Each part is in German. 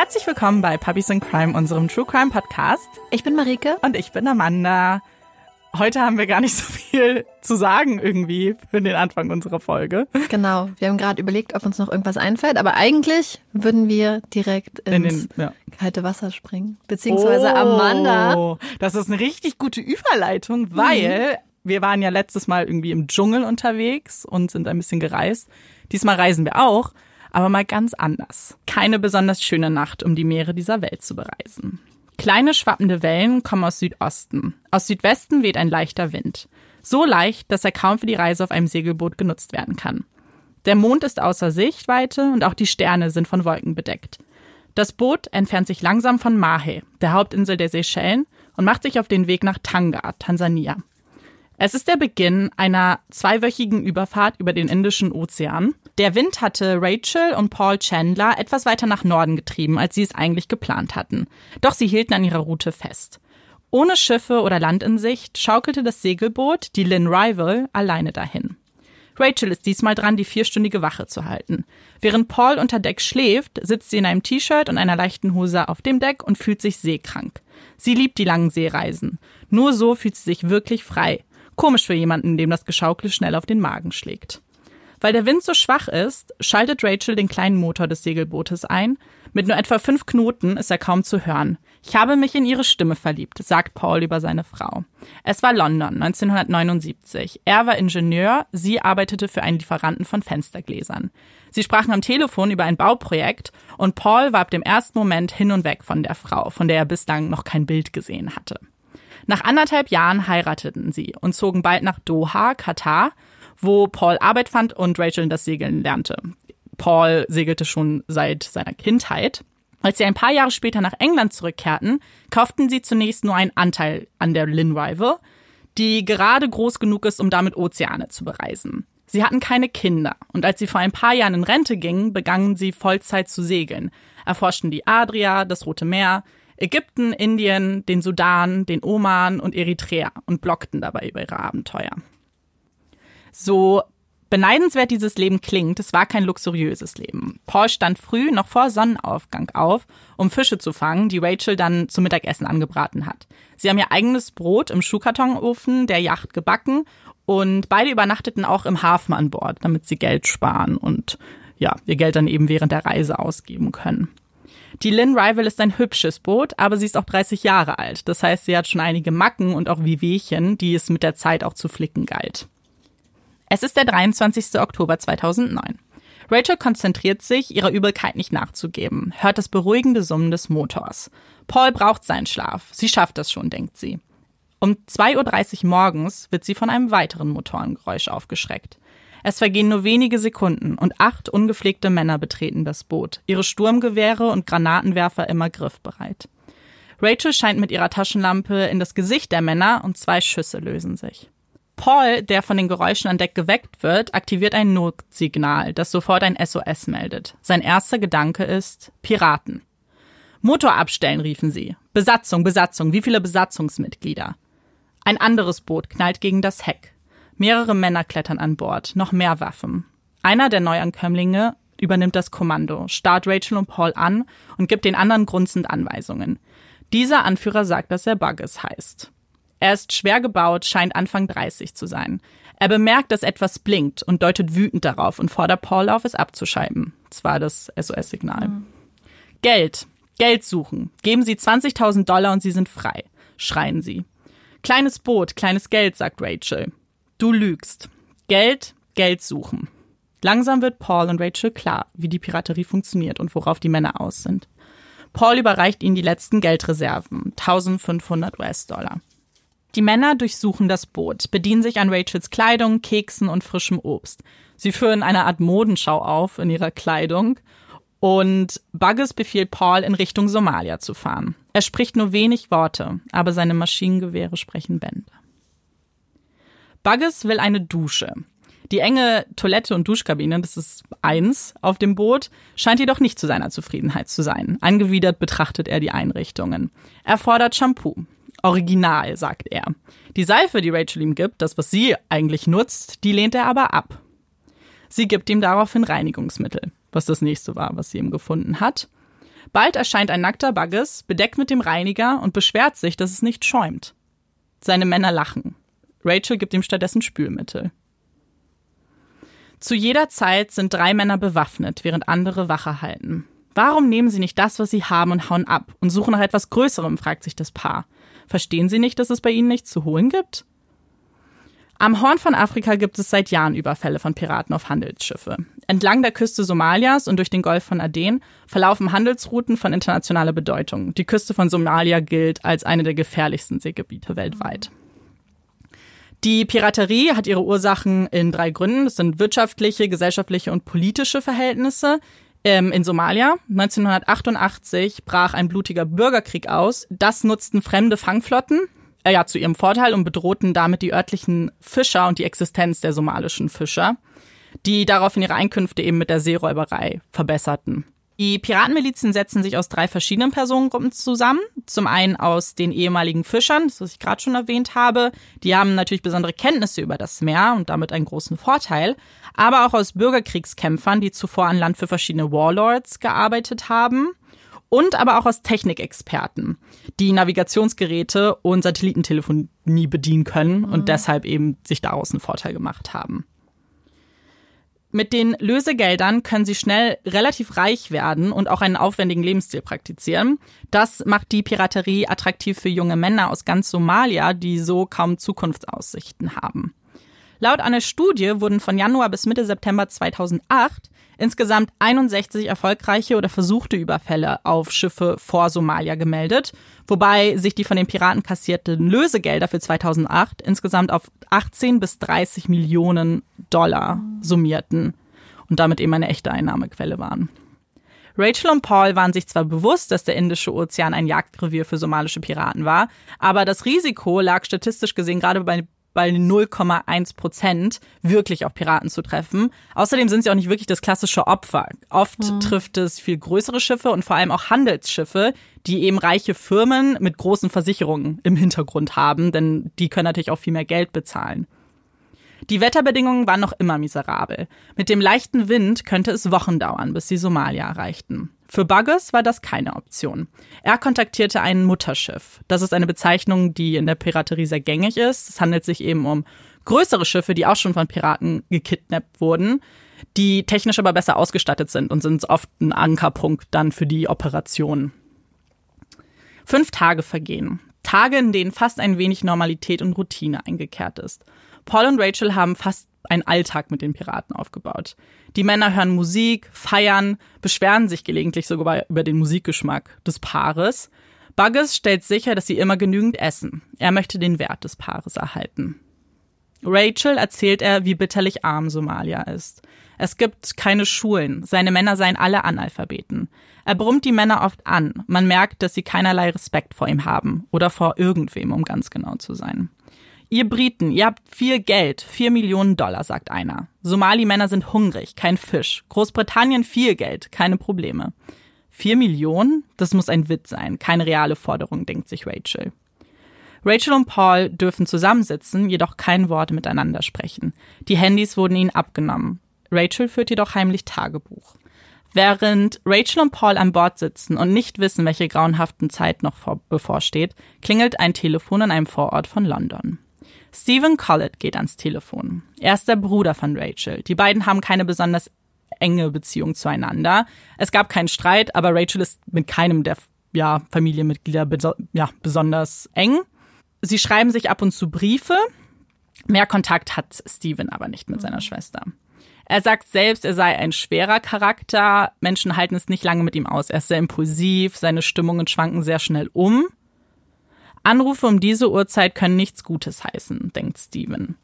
Herzlich willkommen bei Puppies in Crime, unserem True Crime Podcast. Ich bin Marike. Und ich bin Amanda. Heute haben wir gar nicht so viel zu sagen irgendwie für den Anfang unserer Folge. Genau, wir haben gerade überlegt, ob uns noch irgendwas einfällt, aber eigentlich würden wir direkt ins In den, ja. kalte Wasser springen. Beziehungsweise oh, Amanda. Das ist eine richtig gute Überleitung, weil mhm. wir waren ja letztes Mal irgendwie im Dschungel unterwegs und sind ein bisschen gereist. Diesmal reisen wir auch aber mal ganz anders. Keine besonders schöne Nacht, um die Meere dieser Welt zu bereisen. Kleine schwappende Wellen kommen aus Südosten. Aus Südwesten weht ein leichter Wind. So leicht, dass er kaum für die Reise auf einem Segelboot genutzt werden kann. Der Mond ist außer Sichtweite und auch die Sterne sind von Wolken bedeckt. Das Boot entfernt sich langsam von Mahe, der Hauptinsel der Seychellen, und macht sich auf den Weg nach Tanga, Tansania. Es ist der Beginn einer zweiwöchigen Überfahrt über den Indischen Ozean. Der Wind hatte Rachel und Paul Chandler etwas weiter nach Norden getrieben, als sie es eigentlich geplant hatten. Doch sie hielten an ihrer Route fest. Ohne Schiffe oder Land in Sicht schaukelte das Segelboot, die Lynn Rival, alleine dahin. Rachel ist diesmal dran, die vierstündige Wache zu halten. Während Paul unter Deck schläft, sitzt sie in einem T-Shirt und einer leichten Hose auf dem Deck und fühlt sich seekrank. Sie liebt die langen Seereisen. Nur so fühlt sie sich wirklich frei. Komisch für jemanden, dem das Geschaukel schnell auf den Magen schlägt. Weil der Wind so schwach ist, schaltet Rachel den kleinen Motor des Segelbootes ein. Mit nur etwa fünf Knoten ist er kaum zu hören. Ich habe mich in ihre Stimme verliebt, sagt Paul über seine Frau. Es war London, 1979. Er war Ingenieur, sie arbeitete für einen Lieferanten von Fenstergläsern. Sie sprachen am Telefon über ein Bauprojekt und Paul war ab dem ersten Moment hin und weg von der Frau, von der er bislang noch kein Bild gesehen hatte. Nach anderthalb Jahren heirateten sie und zogen bald nach Doha, Katar, wo Paul Arbeit fand und Rachel das Segeln lernte. Paul segelte schon seit seiner Kindheit. Als sie ein paar Jahre später nach England zurückkehrten, kauften sie zunächst nur einen Anteil an der Lynn Rival, die gerade groß genug ist, um damit Ozeane zu bereisen. Sie hatten keine Kinder und als sie vor ein paar Jahren in Rente gingen, begannen sie Vollzeit zu segeln, erforschten die Adria, das Rote Meer, Ägypten, Indien, den Sudan, den Oman und Eritrea und blockten dabei über ihre Abenteuer. So beneidenswert dieses Leben klingt, es war kein luxuriöses Leben. Paul stand früh, noch vor Sonnenaufgang auf, um Fische zu fangen, die Rachel dann zum Mittagessen angebraten hat. Sie haben ihr eigenes Brot im Schuhkartonofen der Yacht gebacken und beide übernachteten auch im Hafen an Bord, damit sie Geld sparen und ja, ihr Geld dann eben während der Reise ausgeben können. Die Lynn Rival ist ein hübsches Boot, aber sie ist auch 30 Jahre alt. Das heißt, sie hat schon einige Macken und auch Wehwehchen, die es mit der Zeit auch zu flicken galt. Es ist der 23. Oktober 2009. Rachel konzentriert sich, ihrer Übelkeit nicht nachzugeben, hört das beruhigende Summen des Motors. Paul braucht seinen Schlaf. Sie schafft das schon, denkt sie. Um 2.30 Uhr morgens wird sie von einem weiteren Motorengeräusch aufgeschreckt. Es vergehen nur wenige Sekunden und acht ungepflegte Männer betreten das Boot, ihre Sturmgewehre und Granatenwerfer immer griffbereit. Rachel scheint mit ihrer Taschenlampe in das Gesicht der Männer und zwei Schüsse lösen sich. Paul, der von den Geräuschen an Deck geweckt wird, aktiviert ein Notsignal, das sofort ein SOS meldet. Sein erster Gedanke ist Piraten. Motor abstellen, riefen sie. Besatzung, Besatzung, wie viele Besatzungsmitglieder? Ein anderes Boot knallt gegen das Heck. Mehrere Männer klettern an Bord, noch mehr Waffen. Einer der Neuankömmlinge übernimmt das Kommando, starrt Rachel und Paul an und gibt den anderen grunzend Anweisungen. Dieser Anführer sagt, dass er Bugges heißt. Er ist schwer gebaut, scheint Anfang 30 zu sein. Er bemerkt, dass etwas blinkt und deutet wütend darauf und fordert Paul auf, es abzuschalten. Das war das SOS-Signal. Mhm. Geld. Geld suchen. Geben Sie 20.000 Dollar und Sie sind frei. Schreien sie. Kleines Boot, kleines Geld, sagt Rachel. Du lügst. Geld, Geld suchen. Langsam wird Paul und Rachel klar, wie die Piraterie funktioniert und worauf die Männer aus sind. Paul überreicht ihnen die letzten Geldreserven, 1500 US-Dollar. Die Männer durchsuchen das Boot, bedienen sich an Rachels Kleidung, Keksen und frischem Obst. Sie führen eine Art Modenschau auf in ihrer Kleidung und Bugges befiehlt Paul, in Richtung Somalia zu fahren. Er spricht nur wenig Worte, aber seine Maschinengewehre sprechen Bände. Bugges will eine Dusche. Die enge Toilette und Duschkabine, das ist eins auf dem Boot, scheint jedoch nicht zu seiner Zufriedenheit zu sein. Angewidert betrachtet er die Einrichtungen. Er fordert Shampoo. Original, sagt er. Die Seife, die Rachel ihm gibt, das, was sie eigentlich nutzt, die lehnt er aber ab. Sie gibt ihm daraufhin Reinigungsmittel, was das nächste war, was sie ihm gefunden hat. Bald erscheint ein nackter Bugges, bedeckt mit dem Reiniger und beschwert sich, dass es nicht schäumt. Seine Männer lachen. Rachel gibt ihm stattdessen Spülmittel. Zu jeder Zeit sind drei Männer bewaffnet, während andere Wache halten. Warum nehmen sie nicht das, was sie haben und hauen ab und suchen nach etwas Größerem, fragt sich das Paar. Verstehen sie nicht, dass es bei ihnen nichts zu holen gibt? Am Horn von Afrika gibt es seit Jahren Überfälle von Piraten auf Handelsschiffe. Entlang der Küste Somalias und durch den Golf von Aden verlaufen Handelsrouten von internationaler Bedeutung. Die Küste von Somalia gilt als eine der gefährlichsten Seegebiete weltweit. Die Piraterie hat ihre Ursachen in drei Gründen. Das sind wirtschaftliche, gesellschaftliche und politische Verhältnisse. Ähm, in Somalia 1988 brach ein blutiger Bürgerkrieg aus. Das nutzten fremde Fangflotten äh, ja, zu ihrem Vorteil und bedrohten damit die örtlichen Fischer und die Existenz der somalischen Fischer, die daraufhin ihre Einkünfte eben mit der Seeräuberei verbesserten. Die Piratenmilizen setzen sich aus drei verschiedenen Personengruppen zusammen. Zum einen aus den ehemaligen Fischern, das was ich gerade schon erwähnt habe. Die haben natürlich besondere Kenntnisse über das Meer und damit einen großen Vorteil. Aber auch aus Bürgerkriegskämpfern, die zuvor an Land für verschiedene Warlords gearbeitet haben und aber auch aus Technikexperten, die Navigationsgeräte und Satellitentelefonie bedienen können und mhm. deshalb eben sich daraus einen Vorteil gemacht haben. Mit den Lösegeldern können sie schnell relativ reich werden und auch einen aufwendigen Lebensstil praktizieren. Das macht die Piraterie attraktiv für junge Männer aus ganz Somalia, die so kaum Zukunftsaussichten haben. Laut einer Studie wurden von Januar bis Mitte September 2008 insgesamt 61 erfolgreiche oder versuchte Überfälle auf Schiffe vor Somalia gemeldet, wobei sich die von den Piraten kassierten Lösegelder für 2008 insgesamt auf 18 bis 30 Millionen Dollar summierten und damit eben eine echte Einnahmequelle waren. Rachel und Paul waren sich zwar bewusst, dass der Indische Ozean ein Jagdrevier für somalische Piraten war, aber das Risiko lag statistisch gesehen gerade bei bei 0,1 Prozent wirklich auf Piraten zu treffen. Außerdem sind sie auch nicht wirklich das klassische Opfer. Oft mhm. trifft es viel größere Schiffe und vor allem auch Handelsschiffe, die eben reiche Firmen mit großen Versicherungen im Hintergrund haben, denn die können natürlich auch viel mehr Geld bezahlen. Die Wetterbedingungen waren noch immer miserabel. Mit dem leichten Wind könnte es Wochen dauern, bis sie Somalia erreichten. Für Buggers war das keine Option. Er kontaktierte ein Mutterschiff. Das ist eine Bezeichnung, die in der Piraterie sehr gängig ist. Es handelt sich eben um größere Schiffe, die auch schon von Piraten gekidnappt wurden, die technisch aber besser ausgestattet sind und sind oft ein Ankerpunkt dann für die Operation. Fünf Tage vergehen. Tage, in denen fast ein wenig Normalität und Routine eingekehrt ist. Paul und Rachel haben fast einen Alltag mit den Piraten aufgebaut. Die Männer hören Musik, feiern, beschweren sich gelegentlich sogar über den Musikgeschmack des Paares. Buggers stellt sicher, dass sie immer genügend essen. Er möchte den Wert des Paares erhalten. Rachel erzählt er, wie bitterlich arm Somalia ist. Es gibt keine Schulen, seine Männer seien alle Analphabeten. Er brummt die Männer oft an, man merkt, dass sie keinerlei Respekt vor ihm haben oder vor irgendwem, um ganz genau zu sein. Ihr Briten, ihr habt viel Geld, vier Millionen Dollar, sagt einer. Somali-Männer sind hungrig, kein Fisch. Großbritannien viel Geld, keine Probleme. Vier Millionen? Das muss ein Witz sein, keine reale Forderung, denkt sich Rachel. Rachel und Paul dürfen zusammensitzen, jedoch kein Wort miteinander sprechen. Die Handys wurden ihnen abgenommen. Rachel führt jedoch heimlich Tagebuch. Während Rachel und Paul an Bord sitzen und nicht wissen, welche grauenhaften Zeit noch vor, bevorsteht, klingelt ein Telefon in einem Vorort von London. Stephen Collett geht ans Telefon. Er ist der Bruder von Rachel. Die beiden haben keine besonders enge Beziehung zueinander. Es gab keinen Streit, aber Rachel ist mit keinem der ja, Familienmitglieder beso ja, besonders eng. Sie schreiben sich ab und zu Briefe. Mehr Kontakt hat Stephen aber nicht mit seiner mhm. Schwester. Er sagt selbst, er sei ein schwerer Charakter. Menschen halten es nicht lange mit ihm aus. Er ist sehr impulsiv, seine Stimmungen schwanken sehr schnell um. Anrufe um diese Uhrzeit können nichts Gutes heißen, denkt Steven.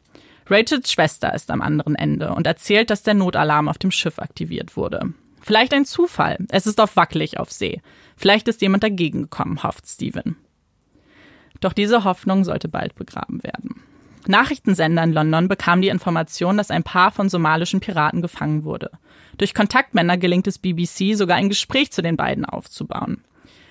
Rachels Schwester ist am anderen Ende und erzählt, dass der Notalarm auf dem Schiff aktiviert wurde. Vielleicht ein Zufall. Es ist oft wackelig auf See. Vielleicht ist jemand dagegen gekommen, hofft Steven. Doch diese Hoffnung sollte bald begraben werden. Nachrichtensender in London bekamen die Information, dass ein Paar von somalischen Piraten gefangen wurde. Durch Kontaktmänner gelingt es BBC sogar ein Gespräch zu den beiden aufzubauen.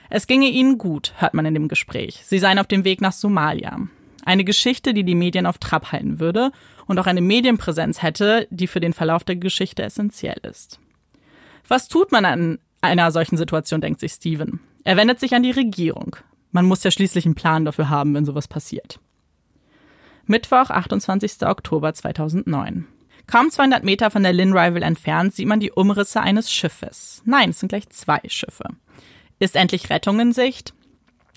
Es ginge ihnen gut, hört man in dem Gespräch. Sie seien auf dem Weg nach Somalia. Eine Geschichte, die die Medien auf Trab halten würde und auch eine Medienpräsenz hätte, die für den Verlauf der Geschichte essentiell ist. Was tut man an einer solchen Situation denkt sich Steven. Er wendet sich an die Regierung. Man muss ja schließlich einen Plan dafür haben, wenn sowas passiert. Mittwoch, 28. Oktober 2009. Kaum 200 Meter von der Lynn Rival entfernt sieht man die Umrisse eines Schiffes. Nein, es sind gleich zwei Schiffe. Ist endlich Rettung in Sicht?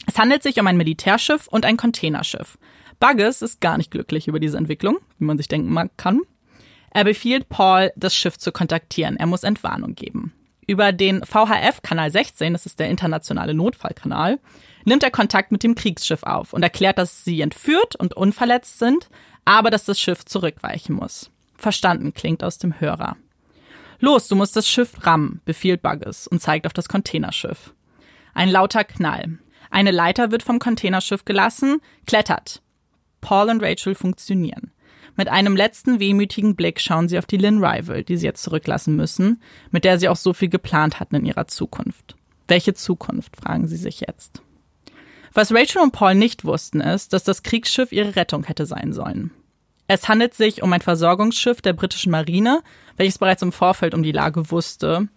Es handelt sich um ein Militärschiff und ein Containerschiff. Bugges ist gar nicht glücklich über diese Entwicklung, wie man sich denken kann. Er befiehlt Paul, das Schiff zu kontaktieren. Er muss Entwarnung geben. Über den VHF-Kanal 16, das ist der internationale Notfallkanal, nimmt er Kontakt mit dem Kriegsschiff auf und erklärt, dass sie entführt und unverletzt sind, aber dass das Schiff zurückweichen muss. Verstanden klingt aus dem Hörer. Los, du musst das Schiff rammen, befiehlt Bugges und zeigt auf das Containerschiff. Ein lauter Knall. Eine Leiter wird vom Containerschiff gelassen, klettert. Paul und Rachel funktionieren. Mit einem letzten wehmütigen Blick schauen sie auf die Lynn Rival, die sie jetzt zurücklassen müssen, mit der sie auch so viel geplant hatten in ihrer Zukunft. Welche Zukunft, fragen sie sich jetzt. Was Rachel und Paul nicht wussten, ist, dass das Kriegsschiff ihre Rettung hätte sein sollen. Es handelt sich um ein Versorgungsschiff der britischen Marine, welches bereits im Vorfeld um die Lage wusste.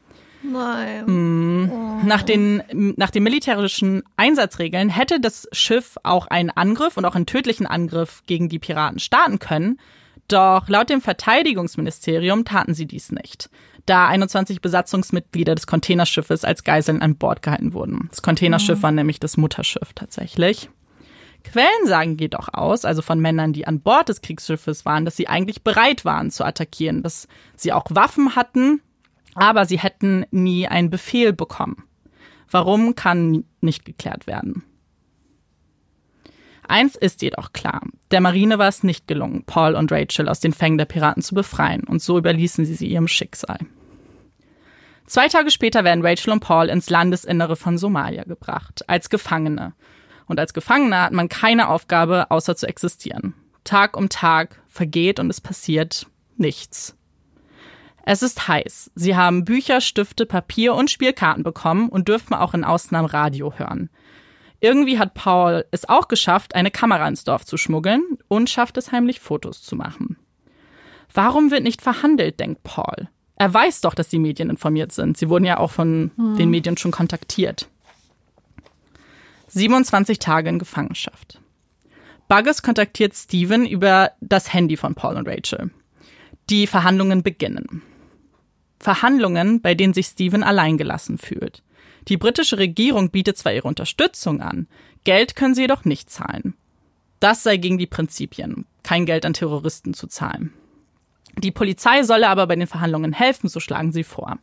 Nein. Mm. Oh. Nach, den, nach den militärischen Einsatzregeln hätte das Schiff auch einen Angriff und auch einen tödlichen Angriff gegen die Piraten starten können. Doch laut dem Verteidigungsministerium taten sie dies nicht, da 21 Besatzungsmitglieder des Containerschiffes als Geiseln an Bord gehalten wurden. Das Containerschiff oh. war nämlich das Mutterschiff tatsächlich. Quellen sagen jedoch aus, also von Männern, die an Bord des Kriegsschiffes waren, dass sie eigentlich bereit waren zu attackieren, dass sie auch Waffen hatten, aber sie hätten nie einen Befehl bekommen. Warum kann nicht geklärt werden. Eins ist jedoch klar. Der Marine war es nicht gelungen, Paul und Rachel aus den Fängen der Piraten zu befreien, und so überließen sie sie ihrem Schicksal. Zwei Tage später werden Rachel und Paul ins Landesinnere von Somalia gebracht, als Gefangene, und als Gefangener hat man keine Aufgabe, außer zu existieren. Tag um Tag vergeht und es passiert nichts. Es ist heiß. Sie haben Bücher, Stifte, Papier und Spielkarten bekommen und dürfen auch in Ausnahmen Radio hören. Irgendwie hat Paul es auch geschafft, eine Kamera ins Dorf zu schmuggeln und schafft es heimlich Fotos zu machen. Warum wird nicht verhandelt, denkt Paul. Er weiß doch, dass die Medien informiert sind. Sie wurden ja auch von hm. den Medien schon kontaktiert. 27 Tage in Gefangenschaft. Buggers kontaktiert Steven über das Handy von Paul und Rachel. Die Verhandlungen beginnen. Verhandlungen, bei denen sich Steven alleingelassen fühlt. Die britische Regierung bietet zwar ihre Unterstützung an, Geld können sie jedoch nicht zahlen. Das sei gegen die Prinzipien, kein Geld an Terroristen zu zahlen. Die Polizei solle aber bei den Verhandlungen helfen, so schlagen sie vor.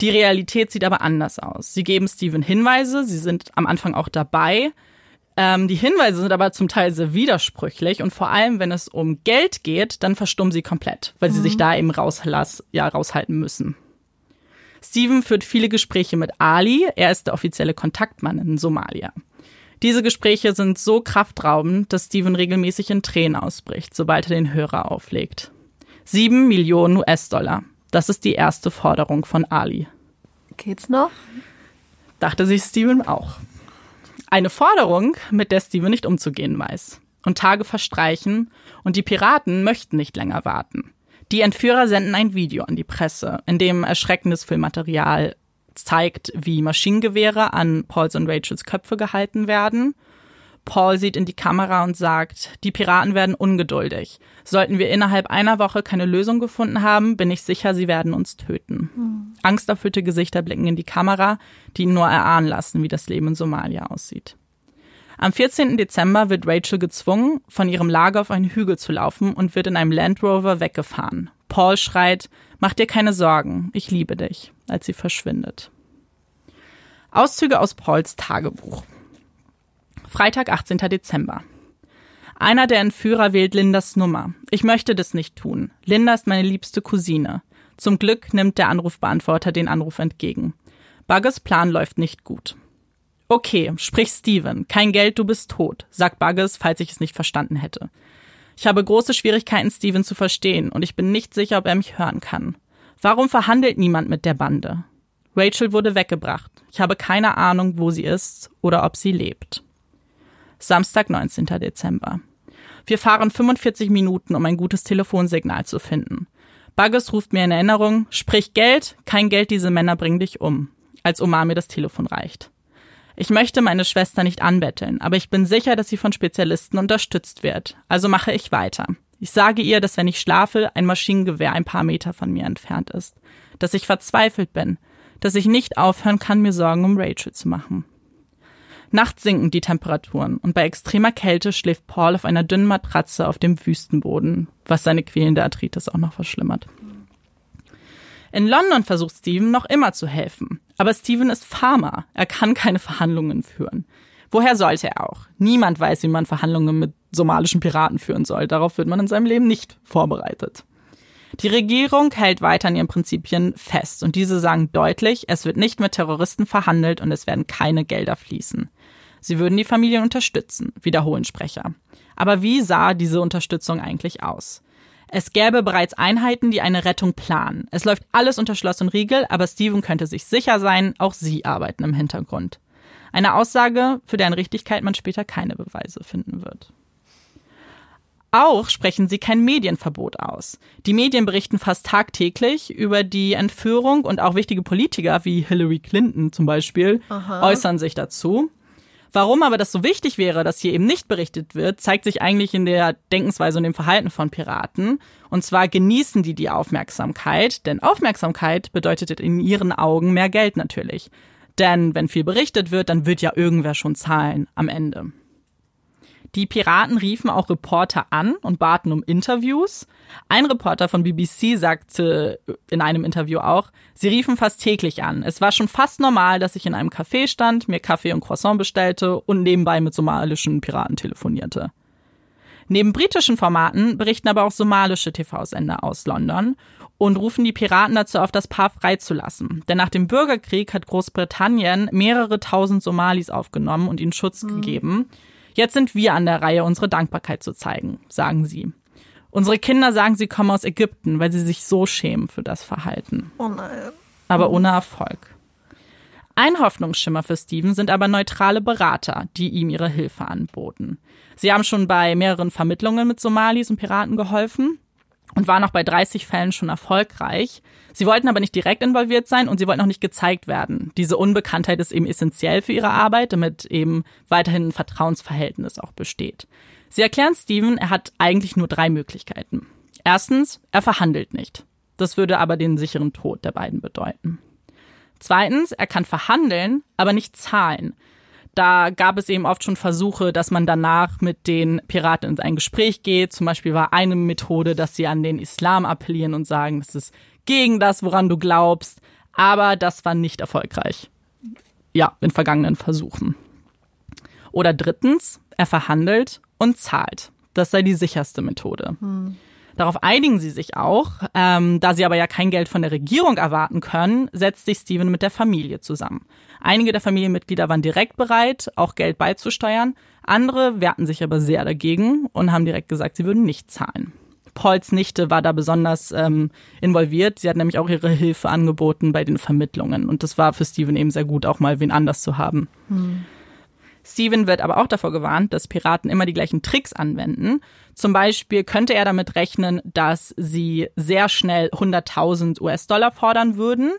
Die Realität sieht aber anders aus. Sie geben Steven Hinweise, sie sind am Anfang auch dabei. Ähm, die Hinweise sind aber zum Teil sehr widersprüchlich und vor allem, wenn es um Geld geht, dann verstummen sie komplett, weil mhm. sie sich da eben rauslass, ja, raushalten müssen. Steven führt viele Gespräche mit Ali, er ist der offizielle Kontaktmann in Somalia. Diese Gespräche sind so kraftraubend, dass Steven regelmäßig in Tränen ausbricht, sobald er den Hörer auflegt. Sieben Millionen US-Dollar. Das ist die erste Forderung von Ali. Geht's noch? Dachte sich Steven auch. Eine Forderung, mit der Steven nicht umzugehen weiß. Und Tage verstreichen und die Piraten möchten nicht länger warten. Die Entführer senden ein Video an die Presse, in dem erschreckendes Filmmaterial zeigt, wie Maschinengewehre an Pauls und Rachels Köpfe gehalten werden Paul sieht in die Kamera und sagt, die Piraten werden ungeduldig. Sollten wir innerhalb einer Woche keine Lösung gefunden haben, bin ich sicher, sie werden uns töten. Mhm. Angsterfüllte Gesichter blicken in die Kamera, die ihn nur erahnen lassen, wie das Leben in Somalia aussieht. Am 14. Dezember wird Rachel gezwungen, von ihrem Lager auf einen Hügel zu laufen und wird in einem Land Rover weggefahren. Paul schreit, mach dir keine Sorgen, ich liebe dich, als sie verschwindet. Auszüge aus Pauls Tagebuch. Freitag, 18. Dezember. Einer der Entführer wählt Lindas Nummer. Ich möchte das nicht tun. Linda ist meine liebste Cousine. Zum Glück nimmt der Anrufbeantworter den Anruf entgegen. Buggers Plan läuft nicht gut. Okay, sprich Steven. Kein Geld, du bist tot, sagt Buggers, falls ich es nicht verstanden hätte. Ich habe große Schwierigkeiten, Steven zu verstehen, und ich bin nicht sicher, ob er mich hören kann. Warum verhandelt niemand mit der Bande? Rachel wurde weggebracht. Ich habe keine Ahnung, wo sie ist oder ob sie lebt. Samstag, 19. Dezember. Wir fahren 45 Minuten, um ein gutes Telefonsignal zu finden. Buggers ruft mir in Erinnerung, sprich Geld, kein Geld, diese Männer bringen dich um. als Omar mir das Telefon reicht. Ich möchte meine Schwester nicht anbetteln, aber ich bin sicher, dass sie von Spezialisten unterstützt wird. Also mache ich weiter. Ich sage ihr, dass wenn ich schlafe, ein Maschinengewehr ein paar Meter von mir entfernt ist. Dass ich verzweifelt bin. Dass ich nicht aufhören kann, mir Sorgen um Rachel zu machen. Nachts sinken die Temperaturen und bei extremer Kälte schläft Paul auf einer dünnen Matratze auf dem Wüstenboden, was seine quälende Arthritis auch noch verschlimmert. In London versucht Steven noch immer zu helfen. Aber Steven ist Farmer. Er kann keine Verhandlungen führen. Woher sollte er auch? Niemand weiß, wie man Verhandlungen mit somalischen Piraten führen soll. Darauf wird man in seinem Leben nicht vorbereitet. Die Regierung hält weiter an ihren Prinzipien fest und diese sagen deutlich, es wird nicht mit Terroristen verhandelt und es werden keine Gelder fließen. Sie würden die Familien unterstützen, wiederholen Sprecher. Aber wie sah diese Unterstützung eigentlich aus? Es gäbe bereits Einheiten, die eine Rettung planen. Es läuft alles unter Schloss und Riegel, aber Steven könnte sich sicher sein, auch sie arbeiten im Hintergrund. Eine Aussage, für deren Richtigkeit man später keine Beweise finden wird. Auch sprechen sie kein Medienverbot aus. Die Medien berichten fast tagtäglich über die Entführung und auch wichtige Politiker wie Hillary Clinton zum Beispiel Aha. äußern sich dazu. Warum aber das so wichtig wäre, dass hier eben nicht berichtet wird, zeigt sich eigentlich in der Denkensweise und dem Verhalten von Piraten. Und zwar genießen die die Aufmerksamkeit, denn Aufmerksamkeit bedeutet in ihren Augen mehr Geld natürlich. Denn wenn viel berichtet wird, dann wird ja irgendwer schon zahlen am Ende. Die Piraten riefen auch Reporter an und baten um Interviews. Ein Reporter von BBC sagte in einem Interview auch, sie riefen fast täglich an. Es war schon fast normal, dass ich in einem Café stand, mir Kaffee und Croissant bestellte und nebenbei mit somalischen Piraten telefonierte. Neben britischen Formaten berichten aber auch somalische TV-Sender aus London und rufen die Piraten dazu auf, das Paar freizulassen. Denn nach dem Bürgerkrieg hat Großbritannien mehrere tausend Somalis aufgenommen und ihnen Schutz mhm. gegeben. Jetzt sind wir an der Reihe, unsere Dankbarkeit zu zeigen, sagen sie. Unsere Kinder sagen, sie kommen aus Ägypten, weil sie sich so schämen für das Verhalten. Oh nein. Aber ohne Erfolg. Ein Hoffnungsschimmer für Steven sind aber neutrale Berater, die ihm ihre Hilfe anboten. Sie haben schon bei mehreren Vermittlungen mit Somalis und Piraten geholfen und waren auch bei 30 Fällen schon erfolgreich. Sie wollten aber nicht direkt involviert sein und sie wollten auch nicht gezeigt werden. Diese Unbekanntheit ist eben essentiell für ihre Arbeit, damit eben weiterhin ein Vertrauensverhältnis auch besteht. Sie erklären Steven, er hat eigentlich nur drei Möglichkeiten. Erstens, er verhandelt nicht. Das würde aber den sicheren Tod der beiden bedeuten. Zweitens, er kann verhandeln, aber nicht zahlen. Da gab es eben oft schon Versuche, dass man danach mit den Piraten in ein Gespräch geht. Zum Beispiel war eine Methode, dass sie an den Islam appellieren und sagen, das ist gegen das, woran du glaubst. Aber das war nicht erfolgreich. Ja, in vergangenen Versuchen. Oder drittens, er verhandelt und zahlt. Das sei die sicherste Methode. Hm. Darauf einigen sie sich auch. Ähm, da sie aber ja kein Geld von der Regierung erwarten können, setzt sich Steven mit der Familie zusammen. Einige der Familienmitglieder waren direkt bereit, auch Geld beizusteuern. Andere wehrten sich aber sehr dagegen und haben direkt gesagt, sie würden nicht zahlen. Pauls Nichte war da besonders ähm, involviert. Sie hat nämlich auch ihre Hilfe angeboten bei den Vermittlungen. Und das war für Steven eben sehr gut, auch mal wen anders zu haben. Hm. Steven wird aber auch davor gewarnt, dass Piraten immer die gleichen Tricks anwenden. Zum Beispiel könnte er damit rechnen, dass sie sehr schnell 100.000 US-Dollar fordern würden,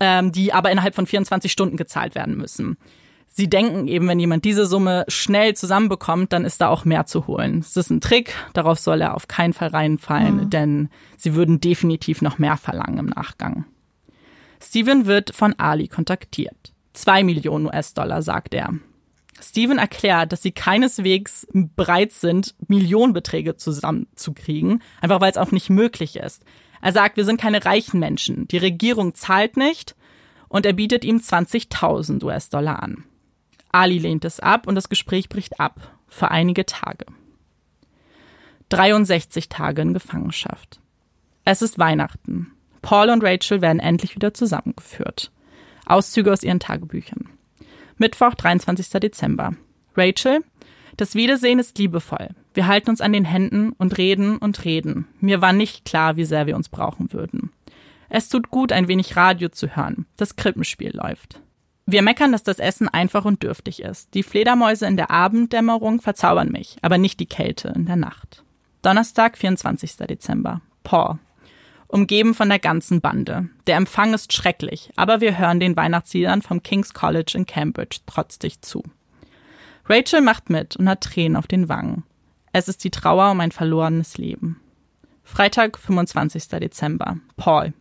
ähm, die aber innerhalb von 24 Stunden gezahlt werden müssen. Sie denken eben, wenn jemand diese Summe schnell zusammenbekommt, dann ist da auch mehr zu holen. Es ist ein Trick, darauf soll er auf keinen Fall reinfallen, mhm. denn sie würden definitiv noch mehr verlangen im Nachgang. Steven wird von Ali kontaktiert. Zwei Millionen US-Dollar, sagt er. Steven erklärt, dass sie keineswegs bereit sind, Millionenbeträge zusammenzukriegen, einfach weil es auch nicht möglich ist. Er sagt, wir sind keine reichen Menschen, die Regierung zahlt nicht und er bietet ihm 20.000 US-Dollar an. Ali lehnt es ab und das Gespräch bricht ab für einige Tage. 63 Tage in Gefangenschaft. Es ist Weihnachten. Paul und Rachel werden endlich wieder zusammengeführt. Auszüge aus ihren Tagebüchern. Mittwoch, 23. Dezember. Rachel, das Wiedersehen ist liebevoll. Wir halten uns an den Händen und reden und reden. Mir war nicht klar, wie sehr wir uns brauchen würden. Es tut gut, ein wenig Radio zu hören. Das Krippenspiel läuft. Wir meckern, dass das Essen einfach und dürftig ist. Die Fledermäuse in der Abenddämmerung verzaubern mich, aber nicht die Kälte in der Nacht. Donnerstag, 24. Dezember. Paul. Umgeben von der ganzen Bande. Der Empfang ist schrecklich, aber wir hören den Weihnachtsliedern vom King's College in Cambridge trotzig zu. Rachel macht mit und hat Tränen auf den Wangen. Es ist die Trauer um ein verlorenes Leben. Freitag, 25. Dezember. Paul.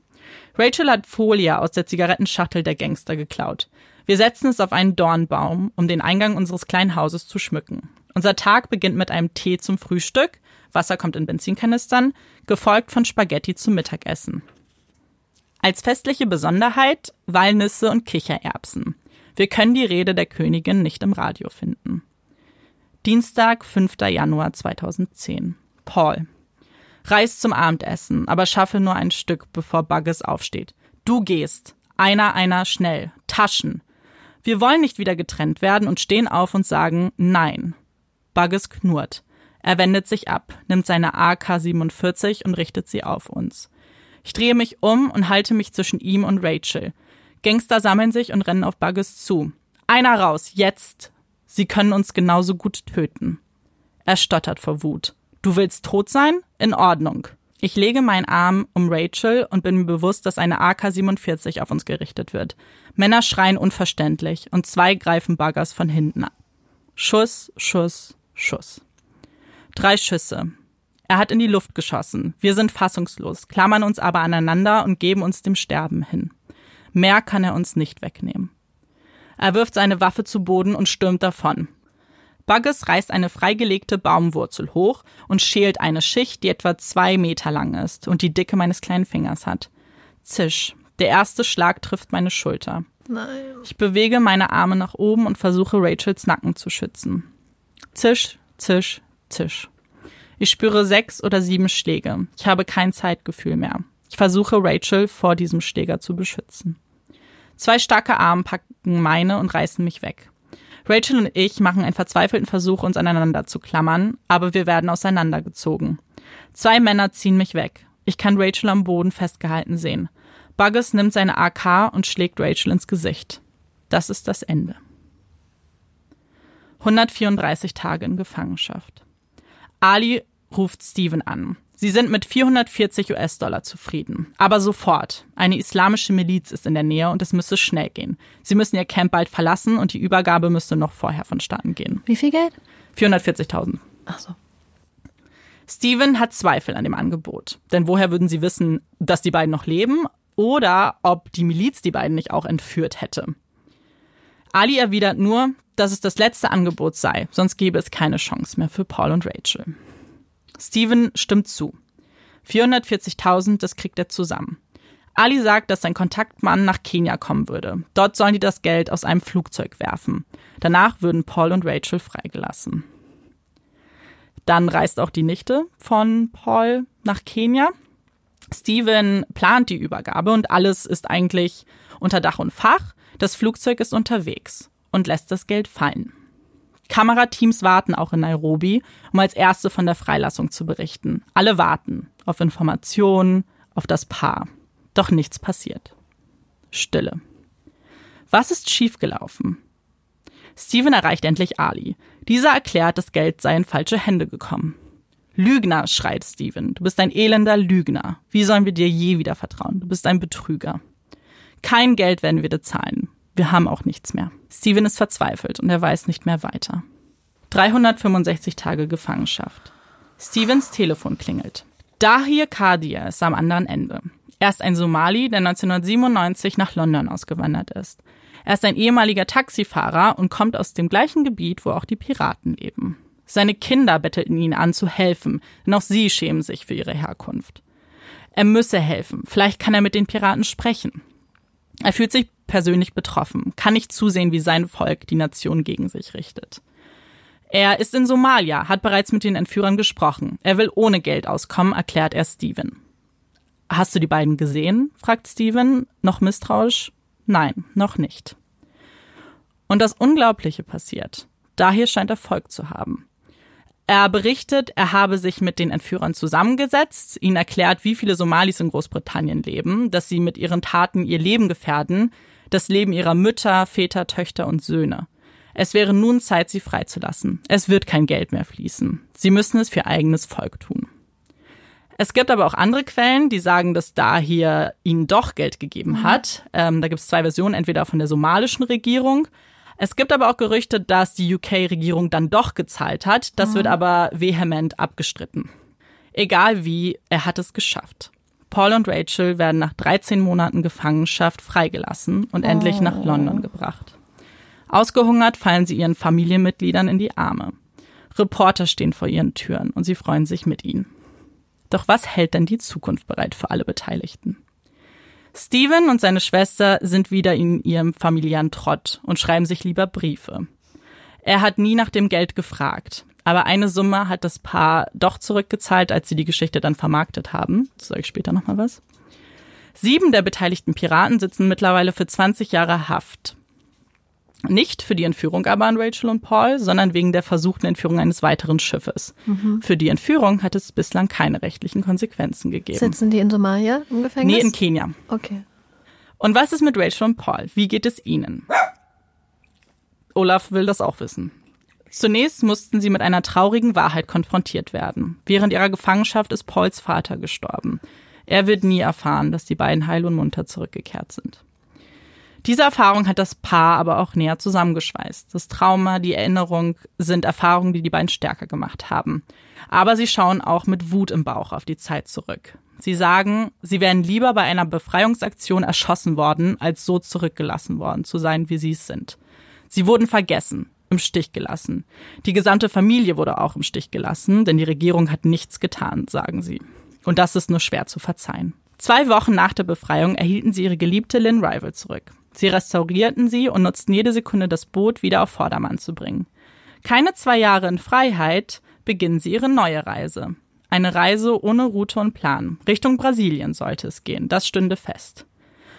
Rachel hat Folie aus der Zigarettenschachtel der Gangster geklaut. Wir setzen es auf einen Dornbaum, um den Eingang unseres kleinen Hauses zu schmücken. Unser Tag beginnt mit einem Tee zum Frühstück, Wasser kommt in Benzinkanistern, gefolgt von Spaghetti zum Mittagessen. Als festliche Besonderheit Walnüsse und Kichererbsen. Wir können die Rede der Königin nicht im Radio finden. Dienstag, 5. Januar 2010. Paul. Reis zum Abendessen, aber schaffe nur ein Stück, bevor Bugges aufsteht. Du gehst. Einer, einer, schnell. Taschen. Wir wollen nicht wieder getrennt werden und stehen auf und sagen Nein. Bugges knurrt. Er wendet sich ab, nimmt seine AK-47 und richtet sie auf uns. Ich drehe mich um und halte mich zwischen ihm und Rachel. Gangster sammeln sich und rennen auf Bugges zu. Einer raus, jetzt! Sie können uns genauso gut töten. Er stottert vor Wut. Du willst tot sein? In Ordnung. Ich lege meinen Arm um Rachel und bin mir bewusst, dass eine AK-47 auf uns gerichtet wird. Männer schreien unverständlich und zwei greifen Buggers von hinten an. Schuss, Schuss, Schuss. Drei Schüsse. Er hat in die Luft geschossen. Wir sind fassungslos, klammern uns aber aneinander und geben uns dem Sterben hin. Mehr kann er uns nicht wegnehmen. Er wirft seine Waffe zu Boden und stürmt davon. Bugges reißt eine freigelegte Baumwurzel hoch und schält eine Schicht, die etwa zwei Meter lang ist und die Dicke meines kleinen Fingers hat. Zisch. Der erste Schlag trifft meine Schulter. Nein. Ich bewege meine Arme nach oben und versuche Rachels Nacken zu schützen. Zisch, zisch, Tisch. Ich spüre sechs oder sieben Schläge. Ich habe kein Zeitgefühl mehr. Ich versuche Rachel vor diesem Schläger zu beschützen. Zwei starke Arme packen meine und reißen mich weg. Rachel und ich machen einen verzweifelten Versuch, uns aneinander zu klammern, aber wir werden auseinandergezogen. Zwei Männer ziehen mich weg. Ich kann Rachel am Boden festgehalten sehen. Buggles nimmt seine AK und schlägt Rachel ins Gesicht. Das ist das Ende. 134 Tage in Gefangenschaft. Ali ruft Steven an. Sie sind mit 440 US-Dollar zufrieden. Aber sofort. Eine islamische Miliz ist in der Nähe und es müsse schnell gehen. Sie müssen ihr Camp bald verlassen und die Übergabe müsste noch vorher vonstatten gehen. Wie viel Geld? 440.000. Ach so. Steven hat Zweifel an dem Angebot. Denn woher würden sie wissen, dass die beiden noch leben oder ob die Miliz die beiden nicht auch entführt hätte? Ali erwidert nur, dass es das letzte Angebot sei, sonst gäbe es keine Chance mehr für Paul und Rachel. Steven stimmt zu. 440.000, das kriegt er zusammen. Ali sagt, dass sein Kontaktmann nach Kenia kommen würde. Dort sollen die das Geld aus einem Flugzeug werfen. Danach würden Paul und Rachel freigelassen. Dann reist auch die Nichte von Paul nach Kenia. Steven plant die Übergabe und alles ist eigentlich unter Dach und Fach. Das Flugzeug ist unterwegs und lässt das Geld fallen. Kamerateams warten auch in Nairobi, um als Erste von der Freilassung zu berichten. Alle warten auf Informationen, auf das Paar. Doch nichts passiert. Stille. Was ist schiefgelaufen? Steven erreicht endlich Ali. Dieser erklärt, das Geld sei in falsche Hände gekommen. Lügner, schreit Steven. Du bist ein elender Lügner. Wie sollen wir dir je wieder vertrauen? Du bist ein Betrüger. Kein Geld werden wir dir zahlen. Wir haben auch nichts mehr. Steven ist verzweifelt und er weiß nicht mehr weiter. 365 Tage Gefangenschaft. Stevens Telefon klingelt. Dahir Kadir ist am anderen Ende. Er ist ein Somali, der 1997 nach London ausgewandert ist. Er ist ein ehemaliger Taxifahrer und kommt aus dem gleichen Gebiet, wo auch die Piraten leben. Seine Kinder bettelten ihn an zu helfen, denn auch sie schämen sich für ihre Herkunft. Er müsse helfen, vielleicht kann er mit den Piraten sprechen. Er fühlt sich persönlich betroffen, kann nicht zusehen, wie sein Volk die Nation gegen sich richtet. Er ist in Somalia, hat bereits mit den Entführern gesprochen. Er will ohne Geld auskommen, erklärt er Steven. Hast du die beiden gesehen? fragt Steven, noch misstrauisch. Nein, noch nicht. Und das Unglaubliche passiert. Daher scheint Erfolg zu haben. Er berichtet, er habe sich mit den Entführern zusammengesetzt, ihnen erklärt, wie viele Somalis in Großbritannien leben, dass sie mit ihren Taten ihr Leben gefährden, das Leben ihrer Mütter, Väter, Töchter und Söhne. Es wäre nun Zeit, sie freizulassen. Es wird kein Geld mehr fließen. Sie müssen es für eigenes Volk tun. Es gibt aber auch andere Quellen, die sagen, dass Dahir ihnen doch Geld gegeben mhm. hat. Ähm, da gibt es zwei Versionen, entweder von der somalischen Regierung. Es gibt aber auch Gerüchte, dass die UK-Regierung dann doch gezahlt hat. Das mhm. wird aber vehement abgestritten. Egal wie, er hat es geschafft. Paul und Rachel werden nach 13 Monaten Gefangenschaft freigelassen und oh. endlich nach oh. London gebracht. Ausgehungert fallen sie ihren Familienmitgliedern in die Arme. Reporter stehen vor ihren Türen und sie freuen sich mit ihnen. Doch was hält denn die Zukunft bereit für alle Beteiligten? Steven und seine Schwester sind wieder in ihrem familiären Trott und schreiben sich lieber Briefe. Er hat nie nach dem Geld gefragt, aber eine Summe hat das Paar doch zurückgezahlt, als sie die Geschichte dann vermarktet haben. Das sage ich später nochmal was. Sieben der beteiligten Piraten sitzen mittlerweile für 20 Jahre Haft. Nicht für die Entführung aber an Rachel und Paul, sondern wegen der versuchten Entführung eines weiteren Schiffes. Mhm. Für die Entführung hat es bislang keine rechtlichen Konsequenzen gegeben. Sitzen die in Somalia im Gefängnis? Nee, in Kenia. Okay. Und was ist mit Rachel und Paul? Wie geht es ihnen? Olaf will das auch wissen. Zunächst mussten sie mit einer traurigen Wahrheit konfrontiert werden. Während ihrer Gefangenschaft ist Pauls Vater gestorben. Er wird nie erfahren, dass die beiden heil und munter zurückgekehrt sind. Diese Erfahrung hat das Paar aber auch näher zusammengeschweißt. Das Trauma, die Erinnerung sind Erfahrungen, die die beiden stärker gemacht haben. Aber sie schauen auch mit Wut im Bauch auf die Zeit zurück. Sie sagen, sie wären lieber bei einer Befreiungsaktion erschossen worden, als so zurückgelassen worden zu sein, wie sie es sind. Sie wurden vergessen, im Stich gelassen. Die gesamte Familie wurde auch im Stich gelassen, denn die Regierung hat nichts getan, sagen sie. Und das ist nur schwer zu verzeihen. Zwei Wochen nach der Befreiung erhielten sie ihre geliebte Lynn Rival zurück. Sie restaurierten sie und nutzten jede Sekunde, das Boot wieder auf Vordermann zu bringen. Keine zwei Jahre in Freiheit beginnen sie ihre neue Reise. Eine Reise ohne Route und Plan. Richtung Brasilien sollte es gehen, das stünde fest.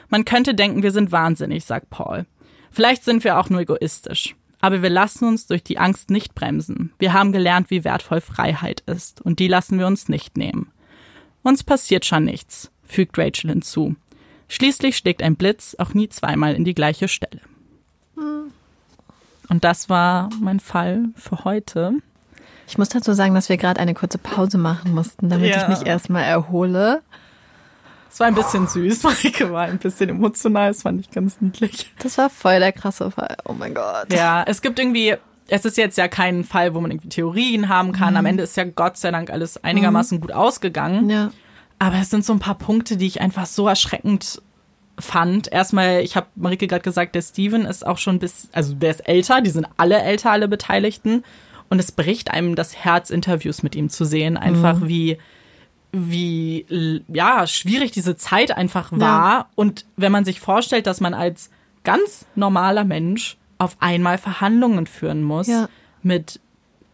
Man könnte denken, wir sind wahnsinnig, sagt Paul. Vielleicht sind wir auch nur egoistisch. Aber wir lassen uns durch die Angst nicht bremsen. Wir haben gelernt, wie wertvoll Freiheit ist, und die lassen wir uns nicht nehmen. Uns passiert schon nichts, fügt Rachel hinzu. Schließlich schlägt ein Blitz auch nie zweimal in die gleiche Stelle. Und das war mein Fall für heute. Ich muss dazu sagen, dass wir gerade eine kurze Pause machen mussten, damit ja. ich mich erstmal erhole. Es war ein bisschen süß, Maike war ein bisschen emotional, das fand ich ganz niedlich. Das war voll der krasse Fall. Oh mein Gott. Ja, es gibt irgendwie, es ist jetzt ja kein Fall, wo man irgendwie Theorien haben kann. Mhm. Am Ende ist ja Gott sei Dank alles einigermaßen mhm. gut ausgegangen. Ja. Aber es sind so ein paar Punkte, die ich einfach so erschreckend fand. Erstmal, ich habe Marike gerade gesagt, der Steven ist auch schon bis, also der ist älter, die sind alle älter, alle Beteiligten. Und es bricht einem das Herz, Interviews mit ihm zu sehen. Einfach mhm. wie, wie, ja, schwierig diese Zeit einfach war. Ja. Und wenn man sich vorstellt, dass man als ganz normaler Mensch auf einmal Verhandlungen führen muss ja. mit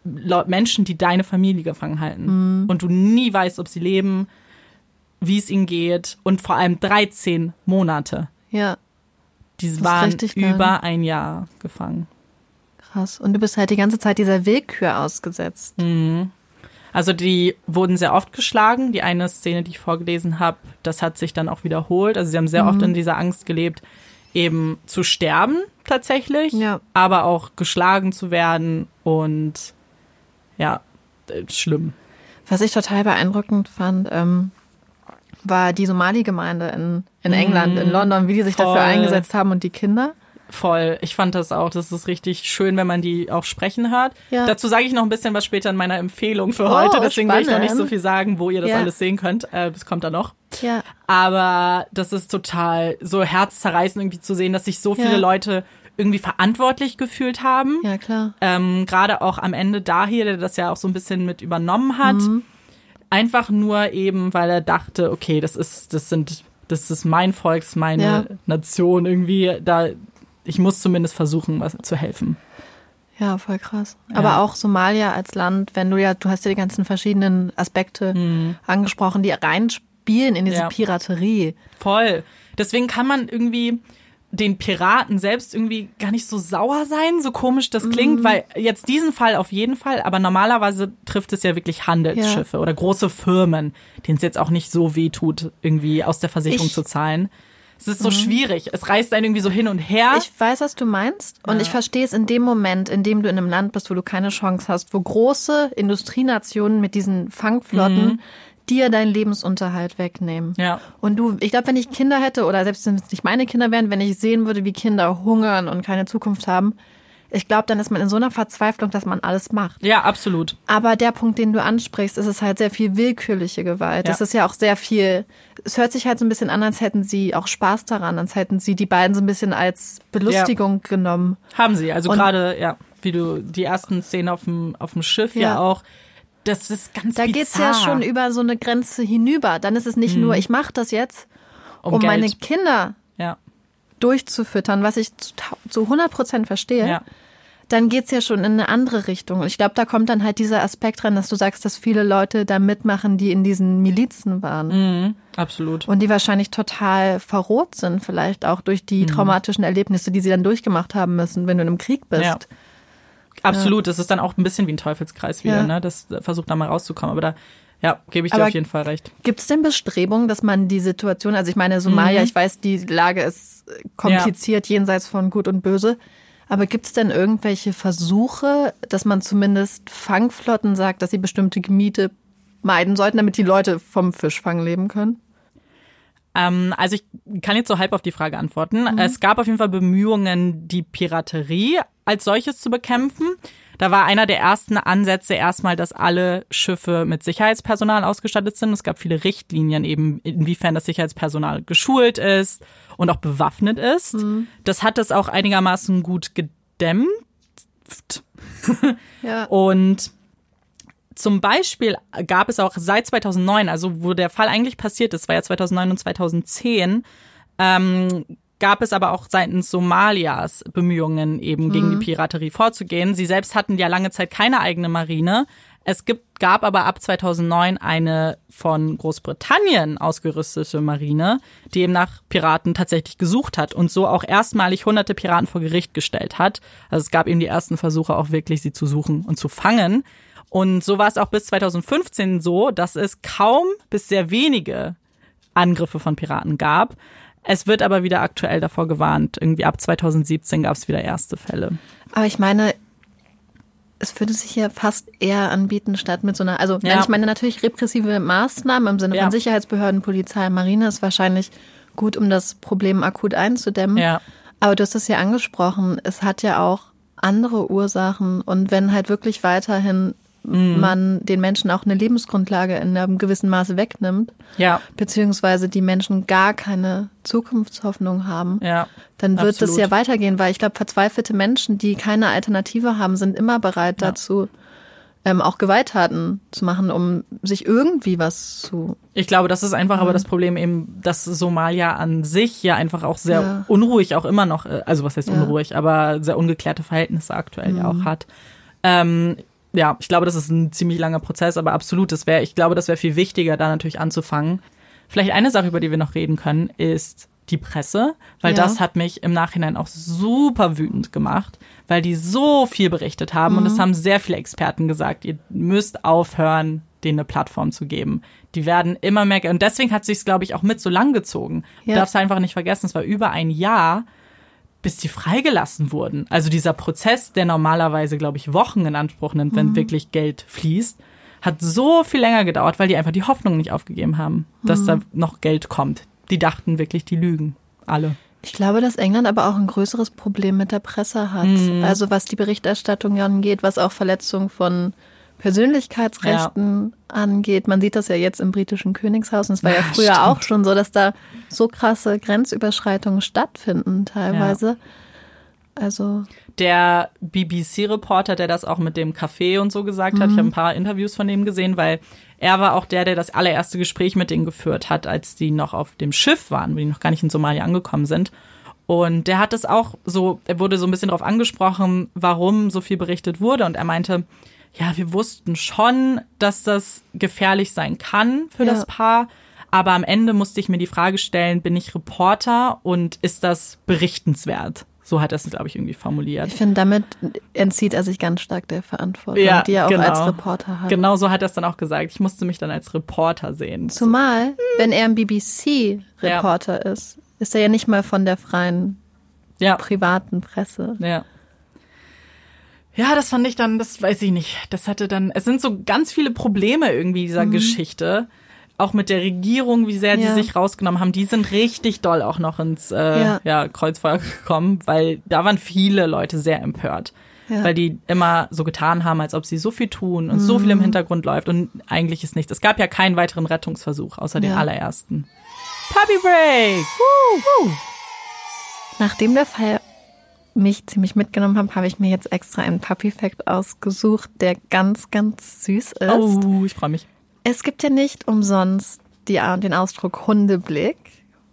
Menschen, die deine Familie gefangen halten. Mhm. Und du nie weißt, ob sie leben, wie es ihnen geht und vor allem 13 Monate. Ja. Die waren über ein Jahr gefangen. Krass. Und du bist halt die ganze Zeit dieser Willkür ausgesetzt. Mhm. Also die wurden sehr oft geschlagen. Die eine Szene, die ich vorgelesen habe, das hat sich dann auch wiederholt. Also sie haben sehr mhm. oft in dieser Angst gelebt, eben zu sterben tatsächlich, ja. aber auch geschlagen zu werden und ja, äh, schlimm. Was ich total beeindruckend fand, ähm, war die Somali-Gemeinde in, in England, in mhm. London, wie die sich Voll. dafür eingesetzt haben und die Kinder. Voll. Ich fand das auch. Das ist richtig schön, wenn man die auch sprechen hört. Ja. Dazu sage ich noch ein bisschen was später in meiner Empfehlung für oh, heute. Deswegen spannend. will ich noch nicht so viel sagen, wo ihr das ja. alles sehen könnt. Äh, das kommt da noch. Ja. Aber das ist total so herzzerreißend irgendwie zu sehen, dass sich so viele ja. Leute irgendwie verantwortlich gefühlt haben. Ja, klar. Ähm, Gerade auch am Ende da hier, der das ja auch so ein bisschen mit übernommen hat. Mhm. Einfach nur eben, weil er dachte, okay, das ist, das sind, das ist mein Volk, meine ja. Nation irgendwie. Da, ich muss zumindest versuchen, was zu helfen. Ja, voll krass. Ja. Aber auch Somalia als Land, wenn du ja, du hast ja die ganzen verschiedenen Aspekte mhm. angesprochen, die reinspielen in diese ja. Piraterie. Voll. Deswegen kann man irgendwie, den Piraten selbst irgendwie gar nicht so sauer sein, so komisch das klingt, mhm. weil jetzt diesen Fall auf jeden Fall, aber normalerweise trifft es ja wirklich Handelsschiffe ja. oder große Firmen, denen es jetzt auch nicht so weh tut, irgendwie aus der Versicherung ich, zu zahlen. Es ist so mhm. schwierig. Es reißt einen irgendwie so hin und her. Ich weiß, was du meinst. Und ja. ich verstehe es in dem Moment, in dem du in einem Land bist, wo du keine Chance hast, wo große Industrienationen mit diesen Fangflotten mhm dir deinen Lebensunterhalt wegnehmen. Ja. Und du, ich glaube, wenn ich Kinder hätte oder selbst wenn es nicht meine Kinder wären, wenn ich sehen würde, wie Kinder hungern und keine Zukunft haben, ich glaube, dann ist man in so einer Verzweiflung, dass man alles macht. Ja, absolut. Aber der Punkt, den du ansprichst, ist es halt sehr viel willkürliche Gewalt. Ja. Das ist ja auch sehr viel, es hört sich halt so ein bisschen an, als hätten sie auch Spaß daran, als hätten sie die beiden so ein bisschen als Belustigung genommen. Haben sie. Also gerade, ja, wie du die ersten Szenen auf dem, auf dem Schiff ja, Ja. auch. Das ist ganz Da geht's ja bizarr. schon über so eine Grenze hinüber. Dann ist es nicht nur, ich mache das jetzt, um, um, meine Kinder ja, durchzufüttern, was ich zu, tau- zu 100 Prozent verstehe. ja. dann geht's ja schon in eine andere Richtung. Und ich glaube, da kommt dann halt dieser Aspekt rein, dass du sagst, dass viele Leute da mitmachen, die in diesen Milizen waren. Mhm, absolut. Und die wahrscheinlich total verroht sind, vielleicht auch durch die traumatischen Erlebnisse, die sie dann durchgemacht haben müssen, wenn du in einem Krieg bist. Ja. Absolut. Das ist dann auch ein bisschen wie ein Teufelskreis wieder, Ja. ne? Das versucht da mal rauszukommen. Aber da, ja, gebe ich dir Aber auf jeden Fall recht. Gibt es denn Bestrebungen, dass man die Situation, also ich meine, Somalia, ich weiß, die Lage ist äh, kompliziert, jenseits von Gut und Böse. Aber gibt es denn irgendwelche Versuche, dass man zumindest Fangflotten sagt, dass sie bestimmte Gebiete meiden sollten, damit die Leute vom Fischfang leben können? Ähm, also ich kann jetzt so halb auf die Frage antworten. Es gab auf jeden Fall Bemühungen, die Piraterie als solches zu bekämpfen. Da war einer der ersten Ansätze erstmal, dass alle Schiffe mit Sicherheitspersonal ausgestattet sind. Es gab viele Richtlinien eben, inwiefern das Sicherheitspersonal geschult ist und auch bewaffnet ist. Das hat es auch einigermaßen gut gedämmt. Ja. Und zum Beispiel gab es auch seit 2009, also wo der Fall eigentlich passiert ist, war ja 2009 und 2010, ähm, gab es aber auch seitens Somalias Bemühungen, eben gegen die Piraterie vorzugehen. Sie selbst hatten ja lange Zeit keine eigene Marine. Es gibt, gab aber ab 2009 eine von Großbritannien ausgerüstete Marine, die eben nach Piraten tatsächlich gesucht hat und so auch erstmalig hunderte Piraten vor Gericht gestellt hat. Also es gab eben die ersten Versuche auch wirklich, sie zu suchen und zu fangen. Und so war es auch bis 2015 so, dass es kaum bis sehr wenige Angriffe von Piraten gab. Es wird aber wieder aktuell davor gewarnt. Irgendwie ab 2017 gab es wieder erste Fälle. Aber ich meine, es würde sich ja fast eher anbieten, statt mit so einer, also Ja. ich meine natürlich repressive Maßnahmen im Sinne Ja. von Sicherheitsbehörden, Polizei, Marine ist wahrscheinlich gut, um das Problem akut einzudämmen. Ja. Aber du hast es ja angesprochen, es hat ja auch andere Ursachen und wenn halt wirklich weiterhin Mhm. man den Menschen auch eine Lebensgrundlage in einem gewissen Maße wegnimmt, Ja, beziehungsweise die Menschen gar keine Zukunftshoffnung haben, ja. dann wird absolut. es ja weitergehen, weil ich glaube, verzweifelte Menschen, die keine Alternative haben, sind immer bereit dazu, ähm, auch Gewalttaten zu machen, um sich irgendwie was zu. Ich glaube, das ist einfach aber das Problem eben, dass Somalia an sich ja einfach auch sehr Ja. unruhig auch immer noch, äh, also was heißt Ja. Mhm. unruhig, aber sehr ungeklärte Verhältnisse aktuell ja auch hat. Ähm, ja, ich glaube, das ist ein ziemlich langer Prozess, aber absolut, das wäre, ich glaube, das wäre viel wichtiger, da natürlich anzufangen. Vielleicht eine Sache, über die wir noch reden können, ist die Presse, weil Ja. das hat mich im Nachhinein auch super wütend gemacht, weil die so viel berichtet haben und es Mhm. haben sehr viele Experten gesagt, ihr müsst aufhören, denen eine Plattform zu geben. Die werden immer mehr, und deswegen hat sich's, glaube ich, auch mit so lang gezogen. Du Ja. darfst einfach nicht vergessen, es war über ein Jahr, bis die freigelassen wurden. Also dieser Prozess, der normalerweise, glaube ich, Wochen in Anspruch nimmt, Mhm. wenn wirklich Geld fließt, hat so viel länger gedauert, weil die einfach die Hoffnung nicht aufgegeben haben, dass Mhm. da noch Geld kommt. Die dachten wirklich, die lügen. Alle. Ich glaube, dass England aber auch ein größeres Problem mit der Presse hat. Mhm. Also was die Berichterstattung angeht, was auch Verletzung von Persönlichkeitsrechten angeht. Man sieht das ja jetzt im britischen Königshaus und es war ja Ja, früher stimmt. auch schon so, dass da so krasse Grenzüberschreitungen stattfinden teilweise. Also der BBC-Reporter, der das auch mit dem Café und so gesagt hat. Ich habe ein paar Interviews von dem gesehen, weil er war auch der, der das allererste Gespräch mit denen geführt hat, als die noch auf dem Schiff waren, wo die noch gar nicht in Somalia angekommen sind. Und der hat es auch so, er wurde so ein bisschen darauf angesprochen, warum so viel berichtet wurde. Und er meinte, ja, wir wussten schon, dass das gefährlich sein kann für Ja. das Paar. Aber am Ende musste ich mir die Frage stellen, bin ich Reporter und ist das berichtenswert? So hat er es, glaube ich, irgendwie formuliert. ich finde, damit entzieht er sich ganz stark der Verantwortung, die er auch genau. als Reporter hat. Genau so hat er es dann auch gesagt. Ich musste mich dann als Reporter sehen. Zumal, wenn er ein BBC-Reporter ist, ist er ja nicht mal von der freien ja, privaten Presse. ja. Ja, das fand ich dann, das weiß ich nicht. Das hatte dann, es sind so ganz viele Probleme irgendwie dieser Geschichte. auch mit der Regierung, wie sehr die Ja. sich rausgenommen haben, die sind richtig doll auch noch ins äh, ja. Ja. Kreuzfeuer gekommen, weil da waren viele Leute sehr empört. Ja. Weil die immer so getan haben, als ob sie so viel tun und so viel Mhm. im Hintergrund läuft und eigentlich ist nichts. Es gab ja keinen weiteren Rettungsversuch, außer den allerersten. Puppy Break! Nachdem der Fall mich ziemlich mitgenommen hat, habe ich mir jetzt extra einen Puppy-Fact ausgesucht, der ganz, ganz süß ist. Oh, ich freue mich. Es gibt ja nicht umsonst die, den Ausdruck Hundeblick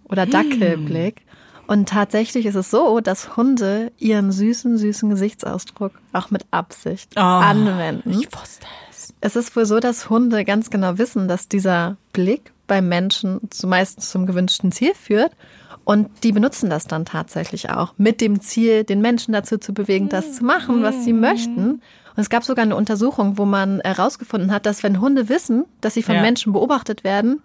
oder Dackelblick. Und tatsächlich ist es so, dass Hunde ihren süßen, süßen Gesichtsausdruck auch mit Absicht Oh, anwenden. Ich wusste es. Es ist wohl so, dass Hunde ganz genau wissen, dass dieser Blick beim Menschen zumeist zum gewünschten Ziel führt. Und die benutzen das dann tatsächlich auch mit dem Ziel, den Menschen dazu zu bewegen, das zu machen, was sie möchten. Und es gab sogar eine Untersuchung, wo man herausgefunden hat, dass wenn Hunde wissen, dass sie von Ja. Menschen beobachtet werden,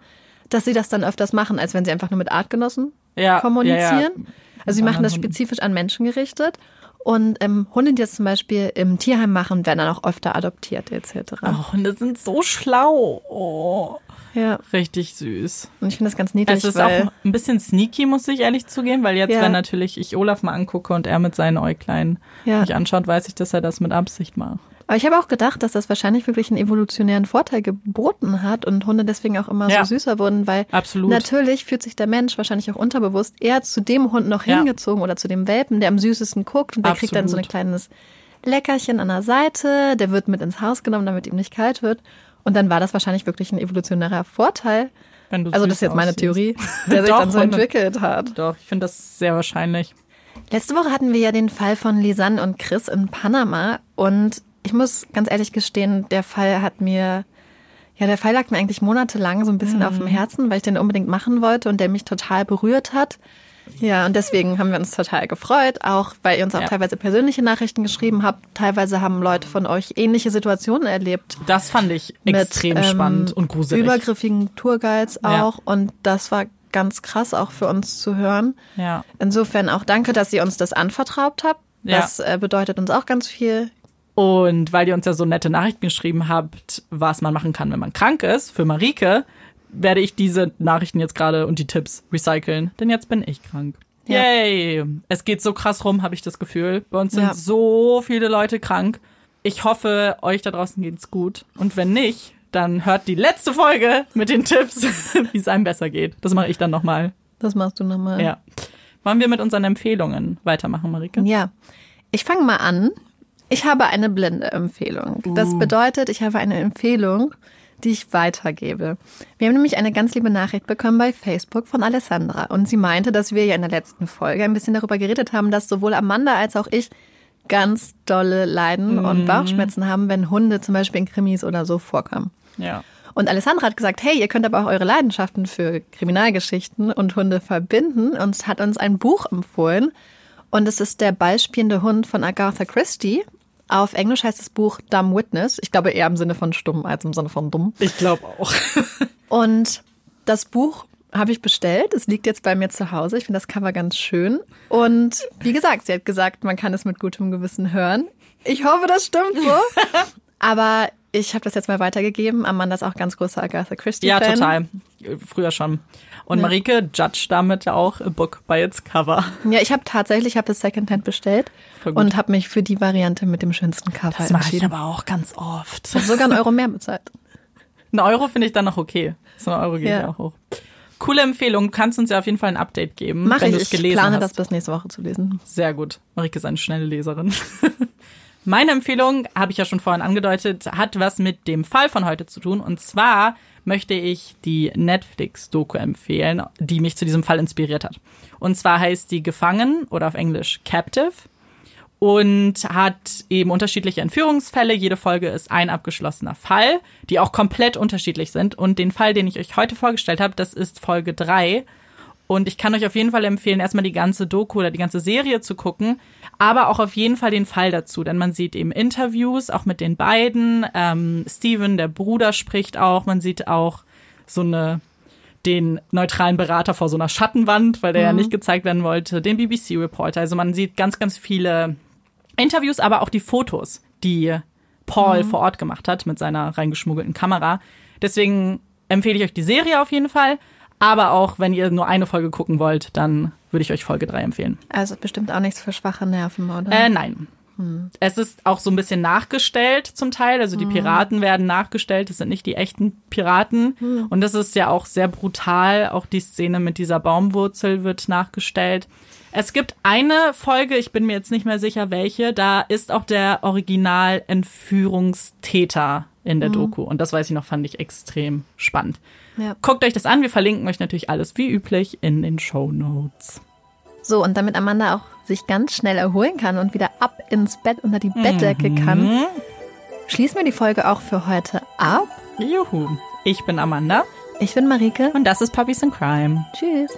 dass sie das dann öfters machen, als wenn sie einfach nur mit Artgenossen Ja, kommunizieren. ja. Also sie machen das spezifisch an Menschen gerichtet. Und ähm, Hunde, die das zum Beispiel im Tierheim machen, werden dann auch öfter adoptiert etc. Oh, Hunde sind so schlau. Oh, Ja, richtig süß. und ich finde das ganz niedlich, Es ist auch ein bisschen sneaky, muss ich ehrlich zugeben, weil jetzt, Ja. wenn natürlich ich Olaf mal angucke und er mit seinen Äuglein Ja. mich anschaut, weiß ich, dass er das mit Absicht macht. Aber ich habe auch gedacht, dass das wahrscheinlich wirklich einen evolutionären Vorteil geboten hat und Hunde deswegen auch immer Ja. so süßer wurden, weil Absolut. natürlich fühlt sich der Mensch wahrscheinlich auch unterbewusst eher zu dem Hund noch Ja. hingezogen oder zu dem Welpen, der am süßesten guckt und der kriegt dann so ein Absolut. kleines Leckerchen an der Seite, der wird mit ins Haus genommen, damit ihm nicht kalt wird. Und dann war das wahrscheinlich wirklich ein evolutionärer Vorteil. Wenn du Also das ist jetzt meine aussiehst. Theorie, der sich Doch, dann so entwickelt hat. Doch, ich finde das sehr wahrscheinlich. Letzte Woche hatten wir ja den Fall von Lisanne und Chris in Panama und ich muss ganz ehrlich gestehen, der Fall hat mir, ja, der Fall lag mir eigentlich monatelang so ein bisschen auf dem Herzen, weil ich den unbedingt machen wollte und der mich total berührt hat. Ja, und deswegen haben wir uns total gefreut, auch weil ihr uns auch Ja. teilweise persönliche Nachrichten geschrieben habt. Teilweise haben Leute von euch ähnliche Situationen erlebt. Das fand ich mit, extrem ähm, spannend und gruselig. Übergriffigen Tourguides Ja. auch und das war ganz krass auch für uns zu hören. Ja. Insofern auch danke, dass ihr uns das anvertraut habt. Ja. Das äh, bedeutet uns auch ganz viel. Und weil ihr uns ja so nette Nachrichten geschrieben habt, was man machen kann, wenn man krank ist, für Marike, werde ich diese Nachrichten jetzt gerade und die Tipps recyceln, denn jetzt bin ich krank. Ja. Yay! Es geht so krass rum, habe ich das Gefühl. Bei uns sind Ja. so viele Leute krank. Ich hoffe, euch da draußen geht's gut. Und wenn nicht, dann hört die letzte Folge mit den Tipps, wie es einem besser geht. Das mache ich dann nochmal. Das machst du nochmal. Ja. Wollen wir mit unseren Empfehlungen weitermachen, Marike? Ja. Ich fange mal an. Ich habe eine blinde Empfehlung. Das Uh. bedeutet, ich habe eine Empfehlung, die ich weitergebe. Wir haben nämlich eine ganz liebe Nachricht bekommen bei Facebook von Alessandra. Und sie meinte, dass wir ja in der letzten Folge ein bisschen darüber geredet haben, dass sowohl Amanda als auch ich ganz dolle Leiden Mhm. und Bauchschmerzen haben, wenn Hunde zum Beispiel in Krimis oder so vorkommen. Ja. Und Alessandra hat gesagt, hey, ihr könnt aber auch eure Leidenschaften für Kriminalgeschichten und Hunde verbinden und hat uns ein Buch empfohlen. Und es ist der ballspielende Hund von Agatha Christie. Auf Englisch heißt das Buch Dumb Witness. Ich glaube eher im Sinne von stumm als im Sinne von dumm. Ich glaube auch. Und das Buch habe ich bestellt. Es liegt jetzt bei mir zu Hause. Ich finde das Cover ganz schön. Und wie gesagt, sie hat gesagt, man kann es mit gutem Gewissen hören. Ich hoffe, das stimmt so. Aber ich habe das jetzt mal weitergegeben. Amanda ist auch ganz großer Agatha Christie. Ja, Fan. total. Früher schon. Und Ja. Marike judgt damit auch a book by its cover. Ja, ich habe tatsächlich, ich habe das Secondhand bestellt und habe mich für die Variante mit dem schönsten Cover Das mache ich entschieden. aber auch ganz oft. Ich habe sogar einen Euro mehr bezahlt. Ein Euro finde ich dann noch okay. So ein Euro geht ja. Ja. auch hoch. Coole Empfehlung. Du kannst uns ja auf jeden Fall ein Update geben, Mache wenn du ich. es Ich gelesen plane hast. das bis nächste Woche zu lesen. Sehr gut. Marike ist eine schnelle Leserin. Meine Empfehlung, habe ich ja schon vorhin angedeutet, hat was mit dem Fall von heute zu tun. Und zwar möchte ich die Netflix-Doku empfehlen, die mich zu diesem Fall inspiriert hat. Und zwar heißt die Gefangen oder auf Englisch Captive und hat eben unterschiedliche Entführungsfälle. Jede Folge ist ein abgeschlossener Fall, die auch komplett unterschiedlich sind. Und den Fall, den ich euch heute vorgestellt habe, das ist Folge drei. Und ich kann euch auf jeden Fall empfehlen, erstmal die ganze Doku oder die ganze Serie zu gucken, aber auch auf jeden Fall den Fall dazu, denn man sieht eben Interviews, auch mit den beiden. Ähm, Steven, der Bruder, spricht auch. Man sieht auch so eine den neutralen Berater vor so einer Schattenwand, weil der ja nicht gezeigt werden wollte, den BBC-Reporter. Also man sieht ganz, ganz viele Interviews, aber auch die Fotos, die Paul vor Ort gemacht hat mit seiner reingeschmuggelten Kamera. Deswegen empfehle ich euch die Serie auf jeden Fall. Aber auch, wenn ihr nur eine Folge gucken wollt, dann würde ich euch Folge 3 empfehlen. Also bestimmt auch nichts für schwache Nerven, oder? Äh, nein. Hm. Es ist auch so ein bisschen nachgestellt zum Teil. Also die hm. Piraten werden nachgestellt. Das sind nicht die echten Piraten. Hm. Und das ist ja auch sehr brutal. Auch die Szene mit dieser Baumwurzel wird nachgestellt. Es gibt eine Folge, ich bin mir jetzt nicht mehr sicher welche, da ist auch der Original-Entführungstäter in der mhm. Doku. Und das weiß ich noch, fand ich extrem spannend. Ja. Guckt euch das an. Wir verlinken euch natürlich alles wie üblich in den Show Notes. So, und damit Amanda auch sich ganz schnell erholen kann und wieder ab ins Bett unter die Bettdecke mhm. kann, schließen wir die Folge auch für heute ab. Juhu. Ich bin Amanda. Ich bin Marike. Und das ist Puppies in Crime. Tschüss.